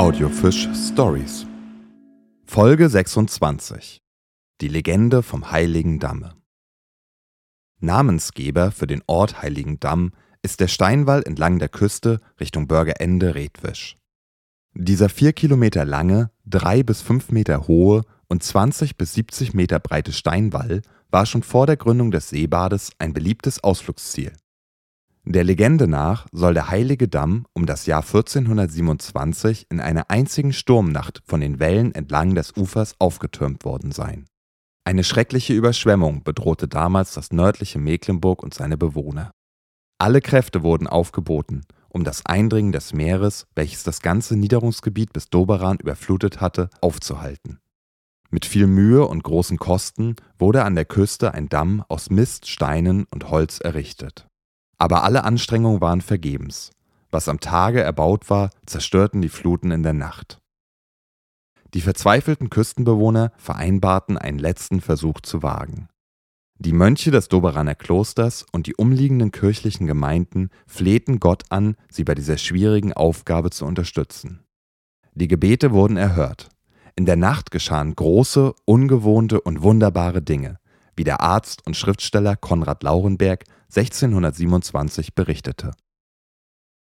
Audiofisch Stories. Folge 26. Die Legende vom Heiligen Damme. Namensgeber für den Ort Heiligen Damm ist der Steinwall entlang der Küste Richtung Bürgerende Redwisch. Dieser vier Kilometer lange, drei bis fünf Meter hohe und 20 bis 70 Meter breite Steinwall war schon vor der Gründung des Seebades ein beliebtes Ausflugsziel. Der Legende nach soll der Heilige Damm um das Jahr 1427 in einer einzigen Sturmnacht von den Wellen entlang des Ufers aufgetürmt worden sein. Eine schreckliche Überschwemmung bedrohte damals das nördliche Mecklenburg und seine Bewohner. Alle Kräfte wurden aufgeboten, um das Eindringen des Meeres, welches das ganze Niederungsgebiet bis Doberan überflutet hatte, aufzuhalten. Mit viel Mühe und großen Kosten wurde an der Küste ein Damm aus Mist, Steinen und Holz errichtet. Aber alle Anstrengungen waren vergebens. Was am Tage erbaut war, zerstörten die Fluten in der Nacht. Die verzweifelten Küstenbewohner vereinbarten einen letzten Versuch zu wagen. Die Mönche des Doberaner Klosters und die umliegenden kirchlichen Gemeinden flehten Gott an, sie bei dieser schwierigen Aufgabe zu unterstützen. Die Gebete wurden erhört. In der Nacht geschahen große, ungewohnte und wunderbare Dinge, wie der Arzt und Schriftsteller Konrad Laurenberg 1627 berichtete.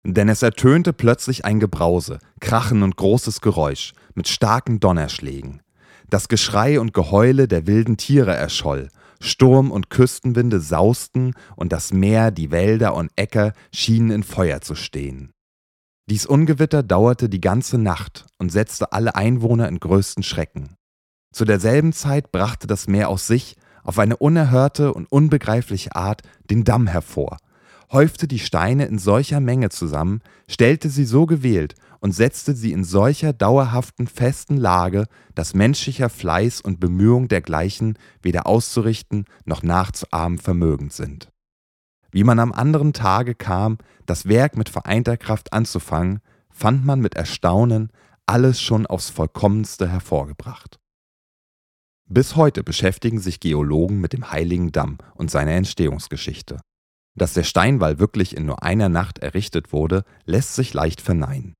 Denn es ertönte plötzlich ein Gebrause, Krachen und großes Geräusch mit starken Donnerschlägen. Das Geschrei und Geheule der wilden Tiere erscholl, Sturm und Küstenwinde sausten und das Meer, die Wälder und Äcker schienen in Feuer zu stehen. Dies Ungewitter dauerte die ganze Nacht und setzte alle Einwohner in größten Schrecken. Zu derselben Zeit brachte das Meer aus sich auf eine unerhörte und unbegreifliche Art den Damm hervor, häufte die Steine in solcher Menge zusammen, stellte sie so gewählt und setzte sie in solcher dauerhaften festen Lage, dass menschlicher Fleiß und Bemühung dergleichen weder auszurichten noch nachzuahmen vermögend sind. Wie man am anderen Tage kam, das Werk mit vereinter Kraft anzufangen, fand man mit Erstaunen alles schon aufs vollkommenste hervorgebracht. Bis heute beschäftigen sich Geologen mit dem Heiligen Damm und seiner Entstehungsgeschichte. Dass der Steinwall wirklich in nur einer Nacht errichtet wurde, lässt sich leicht verneinen.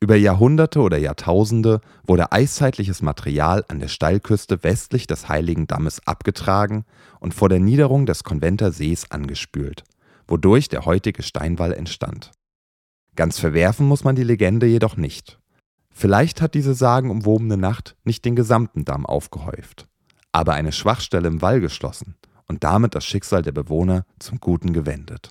Über Jahrhunderte oder Jahrtausende wurde eiszeitliches Material an der Steilküste westlich des Heiligen Dammes abgetragen und vor der Niederung des Konventer Sees angespült, wodurch der heutige Steinwall entstand. Ganz verwerfen muss man die Legende jedoch nicht. Vielleicht hat diese sagenumwobene Nacht nicht den gesamten Damm aufgehäuft, aber eine Schwachstelle im Wall geschlossen und damit das Schicksal der Bewohner zum Guten gewendet.